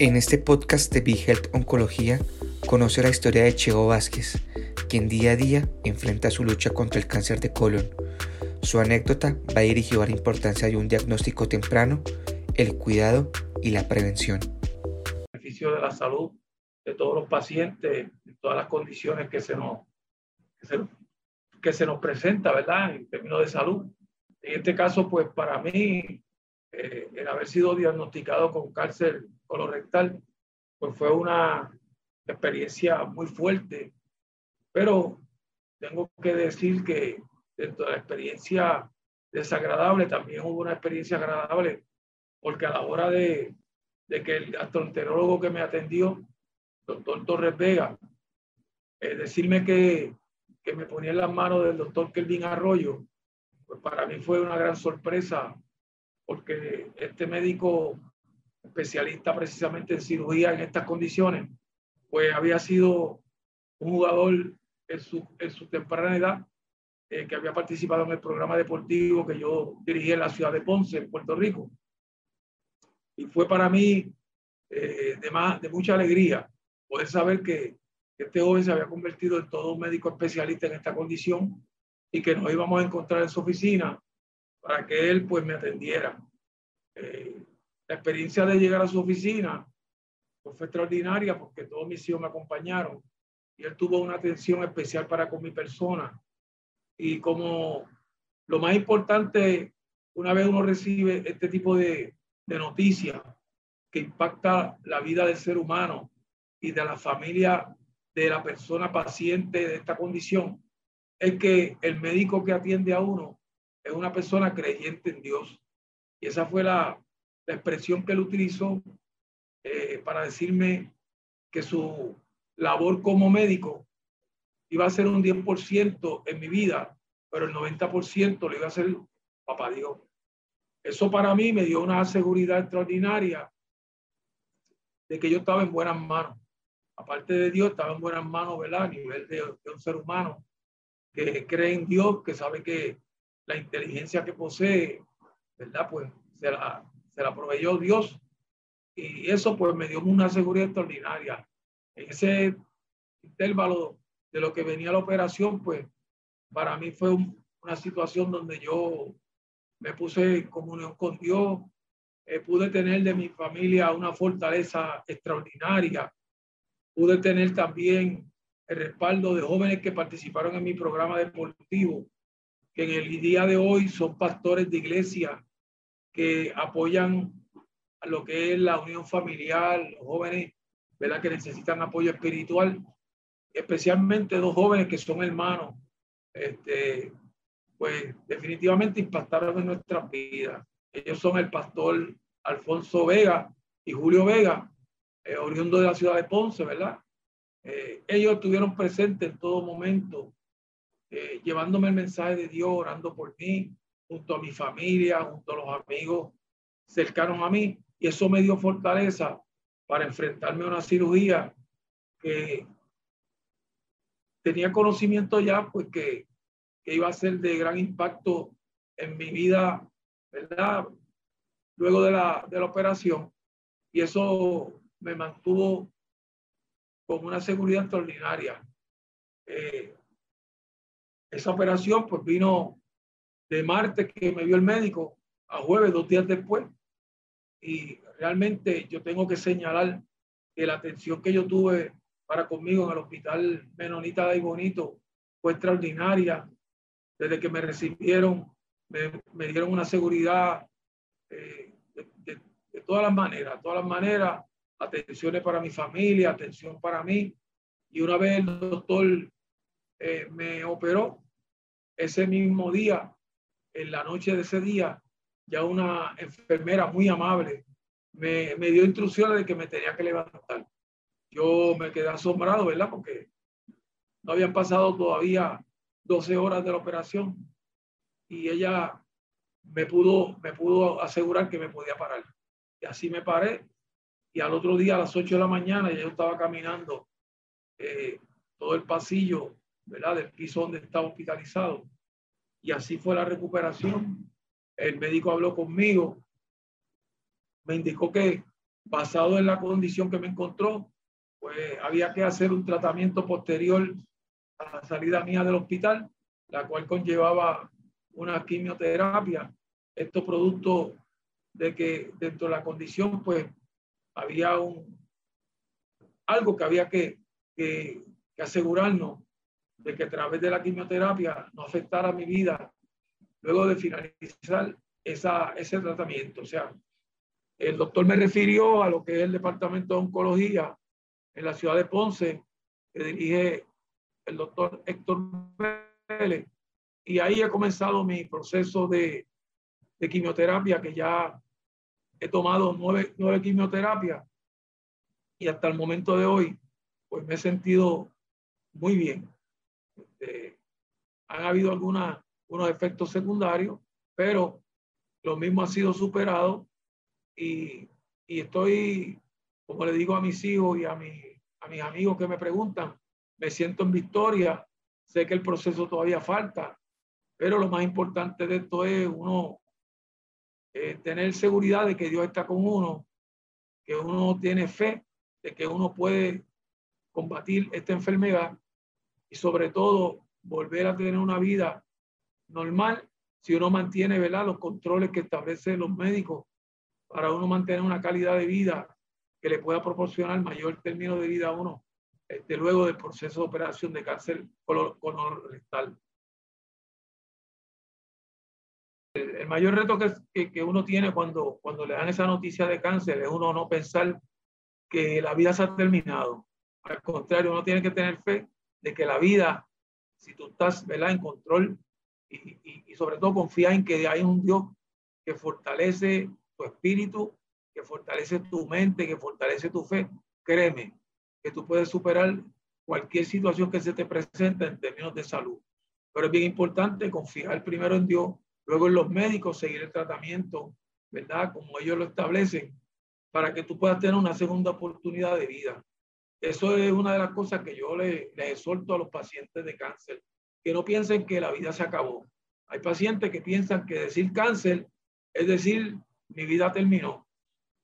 En este podcast de Big Health Oncología, conoce la historia de Cheo Vázquez, quien día a día enfrenta su lucha contra el cáncer de colon. Su anécdota va dirigido a la importancia de un diagnóstico temprano, el cuidado y la prevención. Beneficio de la salud de todos los pacientes, de todas las condiciones que se nos, que se, que se nos presenta, ¿verdad? En términos de salud. En este caso, pues para mí, eh, el haber sido diagnosticado con cáncer colorectal, pues fue una experiencia muy fuerte, pero tengo que decir que dentro de la experiencia desagradable también hubo una experiencia agradable, porque a la hora de, de que el gastroenterólogo que me atendió, doctor Torres Vega, eh, decirme que, que me ponía en las manos del doctor Kelvin Arroyo, pues para mí fue una gran sorpresa, porque este médico especialista precisamente en cirugía en estas condiciones, pues había sido un jugador en su, en su temprana edad eh, que había participado en el programa deportivo que yo dirigí en la ciudad de Ponce, en Puerto Rico. Y fue para mí eh, de, más, de mucha alegría poder saber que, este joven se había convertido en todo un médico especialista en esta condición y que nos íbamos a encontrar en su oficina para que él pues me atendiera. Eh, la experiencia de llegar a su oficina pues, fue extraordinaria porque todos mis hijos me acompañaron y él tuvo una atención especial para con mi persona. Y como lo más importante, una vez uno recibe este tipo de, de noticias que impacta la vida del ser humano y de la familia de la persona paciente de esta condición, es que el médico que atiende a uno es una persona creyente en Dios. Y esa fue la, la expresión que él utilizó eh, para decirme que su labor como médico iba a ser un 10% en mi vida, pero el 90% lo iba a ser papá Dios. Eso para mí me dio una seguridad extraordinaria de que yo estaba en buenas manos. Aparte de Dios, estaba en buenas manos, ¿verdad? A nivel de un ser humano que cree en Dios, que sabe que la inteligencia que posee, ¿verdad? Pues se la, se la proveyó Dios y eso pues me dio una seguridad extraordinaria. En ese intervalo de lo que venía la operación, pues para mí fue una situación donde yo me puse en comunión con Dios, eh, pude tener de mi familia una fortaleza extraordinaria, pude tener también el respaldo de jóvenes que participaron en mi programa deportivo, que en el día de hoy son pastores de iglesia que apoyan a lo que es la unión familiar, los jóvenes, ¿verdad? Que necesitan apoyo espiritual, especialmente dos jóvenes que son hermanos, este, pues definitivamente impactaron en nuestras vidas. Ellos son el pastor Alfonso Vega y Julio Vega, eh, oriundo de la ciudad de Ponce, ¿verdad? Eh, ellos estuvieron presentes en todo momento, eh, llevándome el mensaje de Dios, orando por mí, junto a mi familia, junto a los amigos cercanos a mí, y eso me dio fortaleza para enfrentarme a una cirugía que tenía conocimiento ya, pues que, que iba a ser de gran impacto en mi vida, ¿verdad? Luego de la, de la operación, y eso me mantuvo con una seguridad extraordinaria. Eh, esa operación pues vino de martes que me vio el médico a jueves, dos días después. Y realmente yo tengo que señalar que la atención que yo tuve para conmigo en el hospital Menonita de Bonito fue extraordinaria. Desde que me recibieron, me, dieron una seguridad eh, de, todas las maneras, todas las maneras, atenciones para mi familia, atención para mí. Y una vez el doctor eh, me operó, ese mismo día en la noche de ese día, ya una enfermera muy amable me, me dio instrucciones de que me tenía que levantar. Yo me quedé asombrado, ¿verdad? Porque no habían pasado todavía 12 horas de la operación y ella me pudo, me pudo asegurar que me podía parar. Y así me paré y al otro día a las 8 de la mañana yo estaba caminando eh, todo el pasillo, ¿verdad? Del piso donde estaba hospitalizado y así fue la recuperación. El médico habló conmigo, me indicó que basado en la condición que me encontró, pues había que hacer un tratamiento posterior a la salida mía del hospital, la cual conllevaba una quimioterapia. Esto producto de que dentro de la condición, pues había un, algo que había que, que, que asegurarnos de que a través de la quimioterapia no afectara mi vida luego de finalizar esa, ese tratamiento. O sea, el doctor me refirió a lo que es el Departamento de Oncología en la ciudad de Ponce, que dirige el doctor Héctor Vélez, y ahí he comenzado mi proceso de, de quimioterapia, que ya he tomado nueve, nueve quimioterapias, y hasta el momento de hoy, pues me he sentido muy bien. Han habido algunos efectos secundarios, pero lo mismo ha sido superado y, y estoy, como le digo a mis hijos y a, mi, a mis amigos que me preguntan, me siento en victoria, sé que el proceso todavía falta, pero lo más importante de esto es uno eh, tener seguridad de que Dios está con uno, que uno tiene fe de que uno puede combatir esta enfermedad y sobre todo volver a tener una vida normal si uno mantiene ¿verdad? los controles que establecen los médicos para uno mantener una calidad de vida que le pueda proporcionar mayor término de vida a uno este, luego del proceso de operación de cáncer colorectal. El, el mayor reto que, que, uno tiene cuando, cuando le dan esa noticia de cáncer es uno no pensar que la vida se ha terminado. Al contrario, uno tiene que tener fe de que la vida, si tú estás ¿verdad? en control y, y, y sobre todo confía en que hay un Dios que fortalece tu espíritu, que fortalece tu mente, que fortalece tu fe, créeme que tú puedes superar cualquier situación que se te presente en términos de salud. Pero es bien importante confiar primero en Dios, luego en los médicos, seguir el tratamiento, ¿verdad? Como ellos lo establecen, para que tú puedas tener una segunda oportunidad de vida. Eso es una de las cosas que yo le, le exhorto a los pacientes de cáncer, que no piensen que la vida se acabó. Hay pacientes que piensan que decir cáncer es decir mi vida terminó.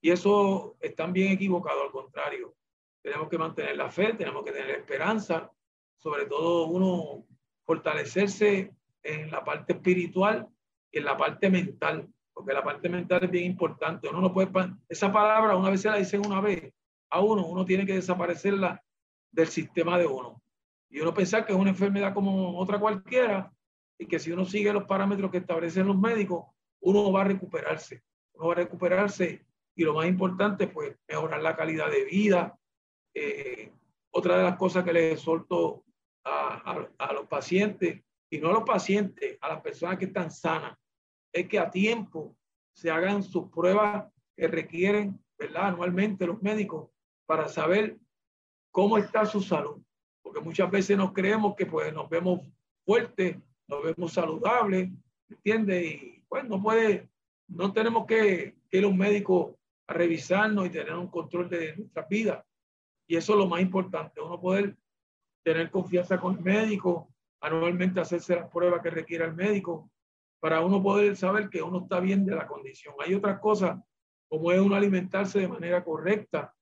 Y eso están bien equivocado, al contrario. Tenemos que mantener la fe, tenemos que tener esperanza, sobre todo uno fortalecerse en la parte espiritual y en la parte mental, porque la parte mental es bien importante. Uno no puede, esa palabra una vez se la dicen una vez a uno, uno tiene que desaparecerla del sistema de uno. Y uno pensar que es una enfermedad como otra cualquiera y que si uno sigue los parámetros que establecen los médicos, uno va a recuperarse va a recuperarse y lo más importante, pues mejorar la calidad de vida. Eh, otra de las cosas que les exhorto a, a, a, los pacientes, y no a los pacientes, a las personas que están sanas, es que a tiempo se hagan sus pruebas que requieren, ¿verdad? Anualmente los médicos para saber cómo está su salud. Porque muchas veces nos creemos que pues nos vemos fuertes, nos vemos saludables, ¿entiendes? Y pues no puede no tenemos que, que ir a un médico a revisarnos y tener un control de nuestras vidas. Y eso es lo más importante, uno poder tener confianza con el médico, anualmente hacerse las pruebas que requiera el médico, para uno poder saber que uno está bien de la condición. Hay otras cosas, como es uno alimentarse de manera correcta,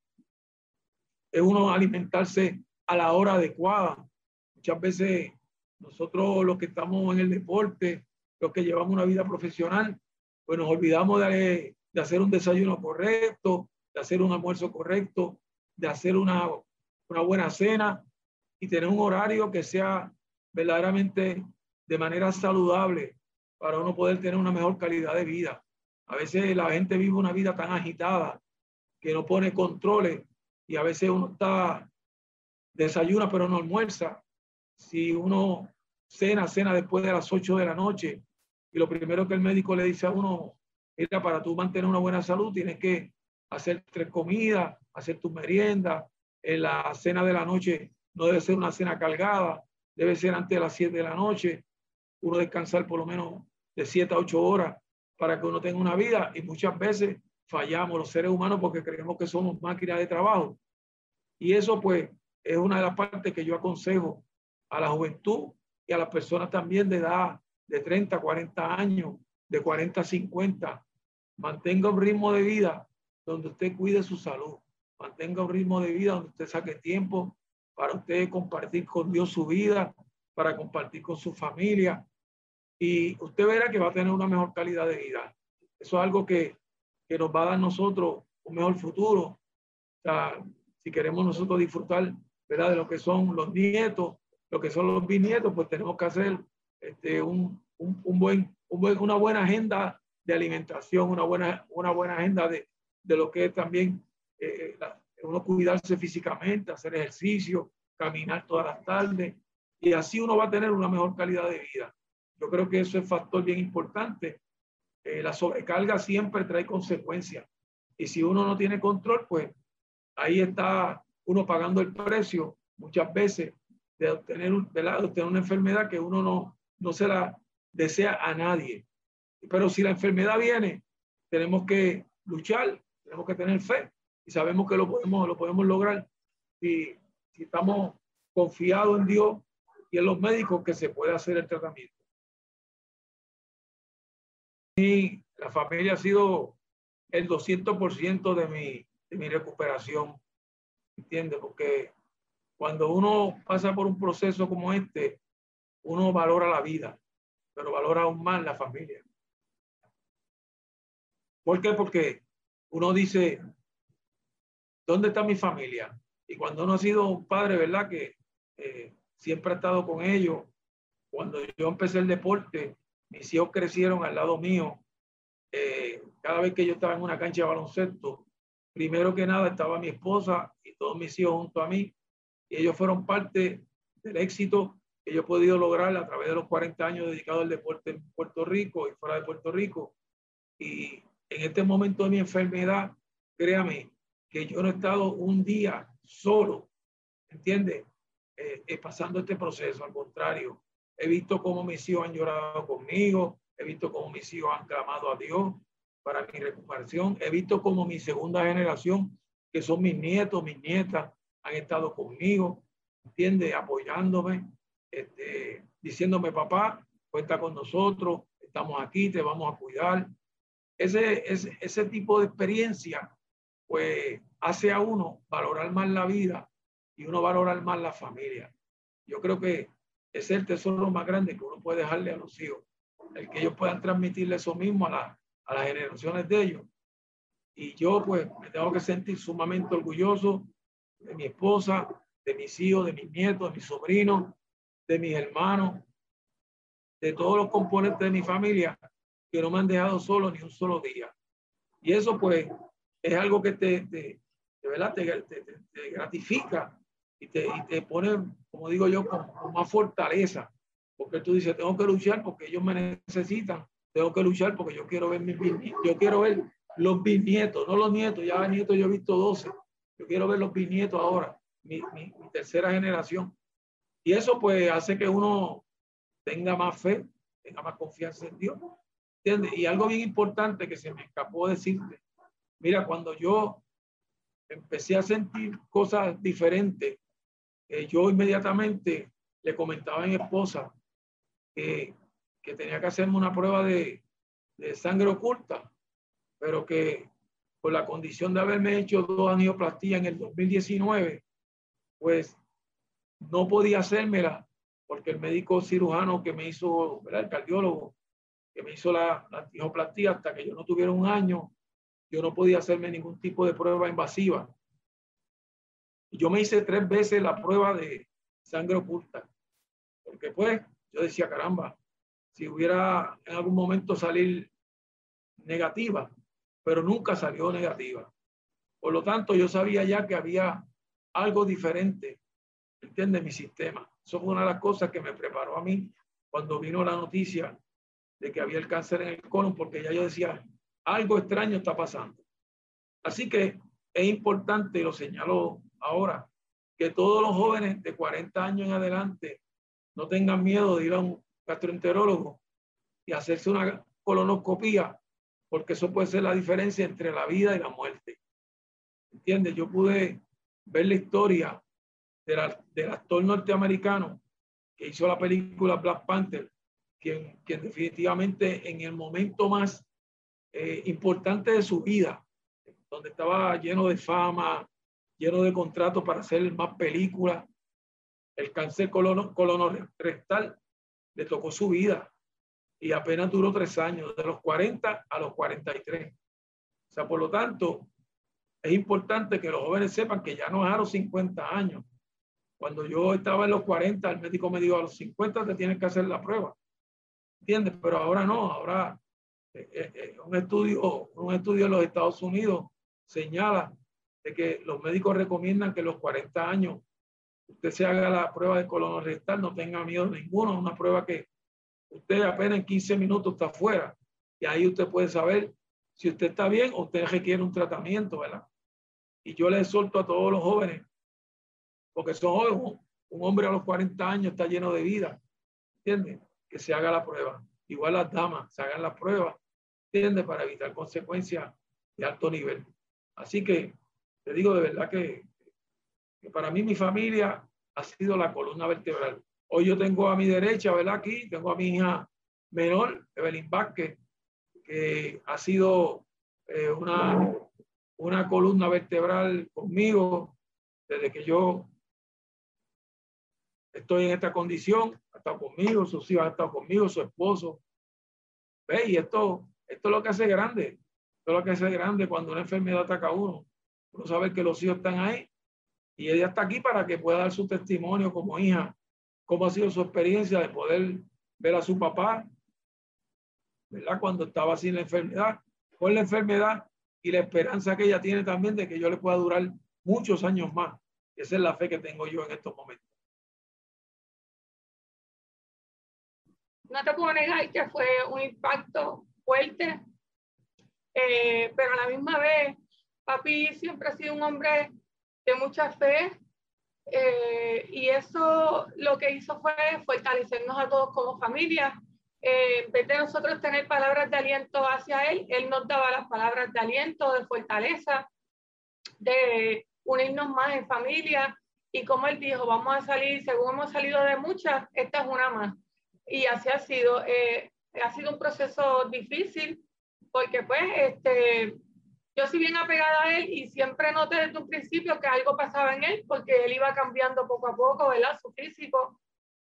es uno alimentarse a la hora adecuada. Muchas veces nosotros los que estamos en el deporte, los que llevamos una vida profesional, pues nos olvidamos de, de hacer un desayuno correcto, de hacer un almuerzo correcto, de hacer una, una buena cena y tener un horario que sea verdaderamente de manera saludable para uno poder tener una mejor calidad de vida. A veces la gente vive una vida tan agitada que no pone controles y a veces uno está desayuna pero no almuerza. Si uno cena, cena después de las 8 de la noche y lo primero que el médico le dice a uno, mira, para tú mantener una buena salud tienes que hacer tres comidas, hacer tu merienda. En la cena de la noche no debe ser una cena cargada, debe ser antes de las 7 de la noche. Uno descansar por lo menos de 7 a 8 horas para que uno tenga una vida y muchas veces fallamos los seres humanos porque creemos que somos máquinas de trabajo. Y eso pues es una de las partes que yo aconsejo a la juventud y a las personas también de edad de 30, 40 años, de 40 a 50, mantenga un ritmo de vida donde usted cuide su salud, mantenga un ritmo de vida donde usted saque tiempo para usted compartir con Dios su vida, para compartir con su familia y usted verá que va a tener una mejor calidad de vida. Eso es algo que, que nos va a dar nosotros un mejor futuro. O sea, si queremos nosotros disfrutar ¿verdad? de lo que son los nietos, lo que son los bisnietos, pues tenemos que hacer este, un, un, un buen, un buen, una buena agenda de alimentación, una buena, una buena agenda de, de lo que es también eh, la, uno cuidarse físicamente, hacer ejercicio, caminar todas las tardes, y así uno va a tener una mejor calidad de vida. Yo creo que eso es factor bien importante. Eh, la sobrecarga siempre trae consecuencias. Y si uno no tiene control, pues ahí está uno pagando el precio muchas veces de obtener, la, de obtener una enfermedad que uno no, no se la desea a nadie. Pero si la enfermedad viene, tenemos que luchar, tenemos que tener fe y sabemos que lo podemos, lo podemos lograr si, si estamos confiados en Dios y en los médicos que se puede hacer el tratamiento. Y la familia ha sido el 200% de mi, de mi recuperación, ¿entiendes? Porque cuando uno pasa por un proceso como este, uno valora la vida, pero valora aún más la familia. ¿Por qué? Porque uno dice, ¿dónde está mi familia? Y cuando uno ha sido un padre, ¿verdad? Que eh, siempre ha estado con ellos. Cuando yo empecé el deporte, mis hijos crecieron al lado mío. Eh, cada vez que yo estaba en una cancha de baloncesto, primero que nada estaba mi esposa y todos mis hijos junto a mí. Y ellos fueron parte del éxito que yo he podido lograr a través de los 40 años dedicados al deporte en Puerto Rico y fuera de Puerto Rico. Y en este momento de mi enfermedad, créame que yo no he estado un día solo, ¿entiendes? Eh, eh, pasando este proceso. Al contrario, He visto cómo mis hijos han llorado conmigo, he visto cómo mis hijos han clamado a Dios para mi recuperación, he visto cómo mi segunda generación, que son mis nietos, mis nietas, han estado conmigo, ¿entiendes? Apoyándome, este, diciéndome, papá, cuenta con nosotros, estamos aquí, te vamos a cuidar. Ese, ese, ese tipo de experiencia, pues, hace a uno valorar más la vida y uno valorar más la familia. Yo creo que es el tesoro más grande que uno puede dejarle a los hijos, el que ellos puedan transmitirle eso mismo a, la, a las generaciones de ellos. Y yo pues me tengo que sentir sumamente orgulloso de mi esposa, de mis hijos, de mis nietos, de mis sobrinos, de mis hermanos, de todos los componentes de mi familia que no me han dejado solo ni un solo día. Y eso pues es algo que te, te te, te gratifica y te, y te pone, como digo yo, con, más fortaleza. Porque tú dices, tengo que luchar porque ellos me necesitan. Tengo que luchar porque yo quiero ver mis yo quiero ver los bisnietos, no los nietos, ya nietos yo he visto 12. Yo quiero ver los bisnietos ahora, mi, mi, tercera generación. Y eso pues hace que uno tenga más fe, tenga más confianza en Dios. ¿Entiendes? Y algo bien importante que se me escapó decirte. Mira, cuando yo empecé a sentir cosas diferentes eh, yo inmediatamente le comentaba a mi esposa que, que tenía que hacerme una prueba de, de, sangre oculta, pero que por la condición de haberme hecho dos angioplastías en el 2019, pues no podía hacérmela porque el médico cirujano que me hizo, el cardiólogo, que me hizo la, la angioplastía hasta que yo no tuviera un año, yo no podía hacerme ningún tipo de prueba invasiva. Yo me hice tres veces la prueba de sangre oculta, porque pues yo decía, caramba, si hubiera en algún momento salir negativa, pero nunca salió negativa. Por lo tanto, yo sabía ya que había algo diferente, ¿entiende? Mi sistema. Eso fue una de las cosas que me preparó a mí cuando vino la noticia de que había el cáncer en el colon, porque ya yo decía, algo extraño está pasando. Así que es importante, lo señaló ahora, que todos los jóvenes de 40 años en adelante no tengan miedo de ir a un gastroenterólogo y hacerse una colonoscopía, porque eso puede ser la diferencia entre la vida y la muerte. ¿Entiendes? Yo pude ver la historia del actor norteamericano que hizo la película Black Panther, quien, quien definitivamente en el momento más eh, importante de su vida, donde estaba lleno de fama, lleno de contratos para hacer más películas. El cáncer colonorectal le tocó su vida y apenas duró tres años, de los 40 a los 43. O sea, por lo tanto, es importante que los jóvenes sepan que ya no es a los 50 años. Cuando yo estaba en los 40, el médico me dijo, a los 50 te tienes que hacer la prueba. ¿Entiendes? Pero ahora no, ahora eh, eh, eh, un, estudio, un estudio en los Estados Unidos señala que los médicos recomiendan que a los 40 años usted se haga la prueba de colonorectal, no tenga miedo ninguno, es una prueba que usted apenas en 15 minutos está fuera y ahí usted puede saber si usted está bien o usted requiere un tratamiento, ¿verdad? Y yo le exhorto a todos los jóvenes, porque son jóvenes, un hombre a los 40 años está lleno de vida, ¿entiende? Que se haga la prueba. Igual las damas, se hagan la prueba, ¿entiende? Para evitar consecuencias de alto nivel. Así que te digo de verdad que, para mí mi familia ha sido la columna vertebral. Hoy yo tengo a mi derecha, ¿verdad? Aquí tengo a mi hija menor, Evelyn Vázquez, que ha sido eh, una, una columna vertebral conmigo desde que yo estoy en esta condición, ha estado conmigo, sus hijos han estado conmigo, su esposo. ¿Ve? Y esto, esto es lo que hace grande, esto es lo que hace grande cuando una enfermedad ataca a uno. Uno sabe que los hijos están ahí y ella está aquí para que pueda dar su testimonio como hija, cómo ha sido su experiencia de poder ver a su papá ¿verdad? Cuando estaba sin la enfermedad, con la enfermedad y la esperanza que ella tiene también de que yo le pueda durar muchos años más. Esa es la fe que tengo yo en estos momentos. No te puedo negar que fue un impacto fuerte, eh, pero a la misma vez, papi siempre ha sido un hombre de mucha fe eh, y eso lo que hizo fue fortalecernos a todos como familia eh, en vez de nosotros tener palabras de aliento hacia Él, Él nos daba las palabras de aliento, de fortaleza, de unirnos más en familia. Y como Él dijo, vamos a salir, según hemos salido de muchas, esta es una más. Y así ha sido. Eh, ha sido un proceso difícil porque pues este, yo sí bien apegada a él y siempre noté desde un principio que algo pasaba en él porque él iba cambiando poco a poco, ¿verdad? Su físico.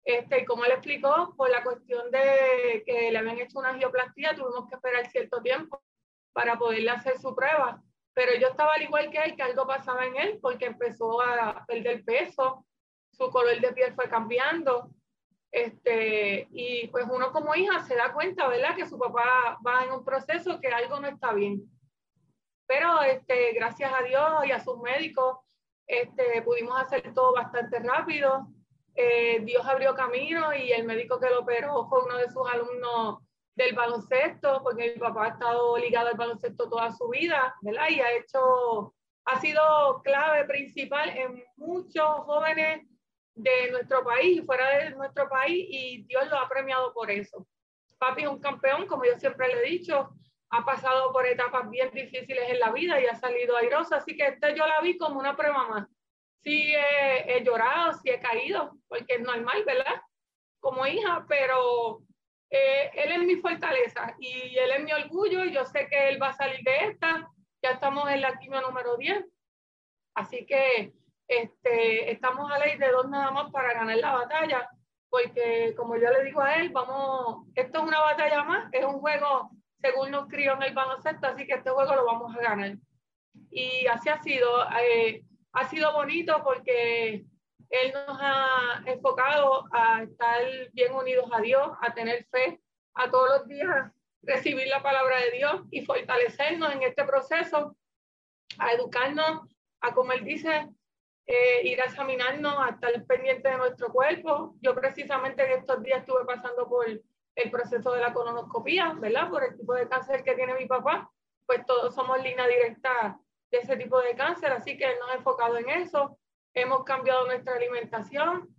Este, y como él explicó, por la cuestión de que le habían hecho una angioplastía, tuvimos que esperar cierto tiempo para poderle hacer su prueba. Pero yo estaba al igual que él, que algo pasaba en él, porque empezó a perder peso, su color de piel fue cambiando. Este, y pues uno como hija se da cuenta, ¿verdad? Que su papá va en un proceso que algo no está bien. Pero este, gracias a Dios y a sus médicos, este, pudimos hacer todo bastante rápido. Eh, Dios abrió camino y el médico que lo operó fue uno de sus alumnos del baloncesto, porque mi papá ha estado ligado al baloncesto toda su vida, ¿verdad? Y ha hecho, ha sido clave principal en muchos jóvenes de nuestro país y fuera de nuestro país y Dios lo ha premiado por eso. Papi es un campeón, como yo siempre le he dicho, ha pasado por etapas bien difíciles en la vida y ha salido airoso, así que este yo la vi como una prueba más sí he, llorado, sí he caído, porque es normal, ¿verdad? Como hija, pero eh, él es mi fortaleza y él es mi orgullo y yo sé que él va a salir de esta. Ya estamos en la quimio número 10. Así que este, estamos a ley de dos nada más para ganar la batalla, porque como yo le digo a él, vamos, esto es una batalla más, es un juego según nos crió en el baloncesto, así que este juego lo vamos a ganar. Y así ha sido. Eh, ha sido bonito porque Él nos ha enfocado a estar bien unidos a Dios, a tener fe, a todos los días recibir la palabra de Dios y fortalecernos en este proceso, a educarnos, a como Él dice, eh, ir a examinarnos, a estar pendiente de nuestro cuerpo. Yo precisamente en estos días estuve pasando por el proceso de la colonoscopía, ¿verdad? Por el tipo de cáncer que tiene mi papá, pues todos somos línea directa de ese tipo de cáncer, así que nos ha enfocado en eso. Hemos cambiado nuestra alimentación,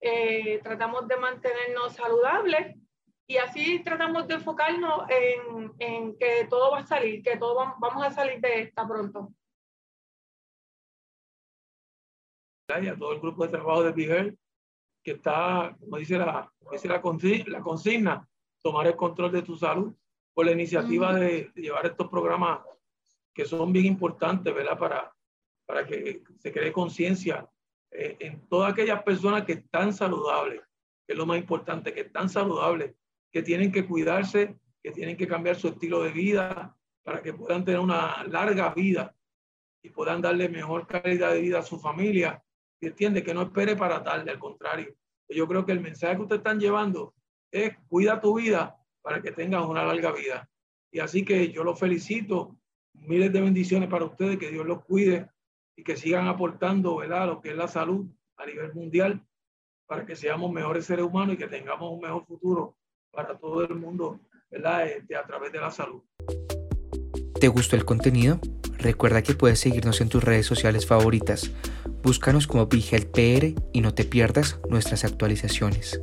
eh, tratamos de mantenernos saludables y así tratamos de enfocarnos en, en, que todo va a salir, que todo vamos a salir de esta pronto. Y a todo el grupo de trabajo de Miguel, que está, como dice la, dice la, consigna, tomar el control de tu salud por la iniciativa de llevar estos programas que son bien importantes, ¿verdad? Para, para que se cree conciencia eh, en todas aquellas personas que están saludables, que es lo más importante, que están saludables, que tienen que cuidarse, que tienen que cambiar su estilo de vida para que puedan tener una larga vida y puedan darle mejor calidad de vida a su familia. Entiende que no espere para tarde, al contrario. Yo creo que el mensaje que ustedes están llevando es cuida tu vida para que tengas una larga vida. Y así que yo los felicito miles de bendiciones para ustedes, que Dios los cuide y que sigan aportando, ¿verdad?, lo que es la salud a nivel mundial para que seamos mejores seres humanos y que tengamos un mejor futuro para todo el mundo, ¿verdad?, este, a través de la salud. ¿Te gustó el contenido? Recuerda que puedes seguirnos en tus redes sociales favoritas. Búscanos como PR y no te pierdas nuestras actualizaciones.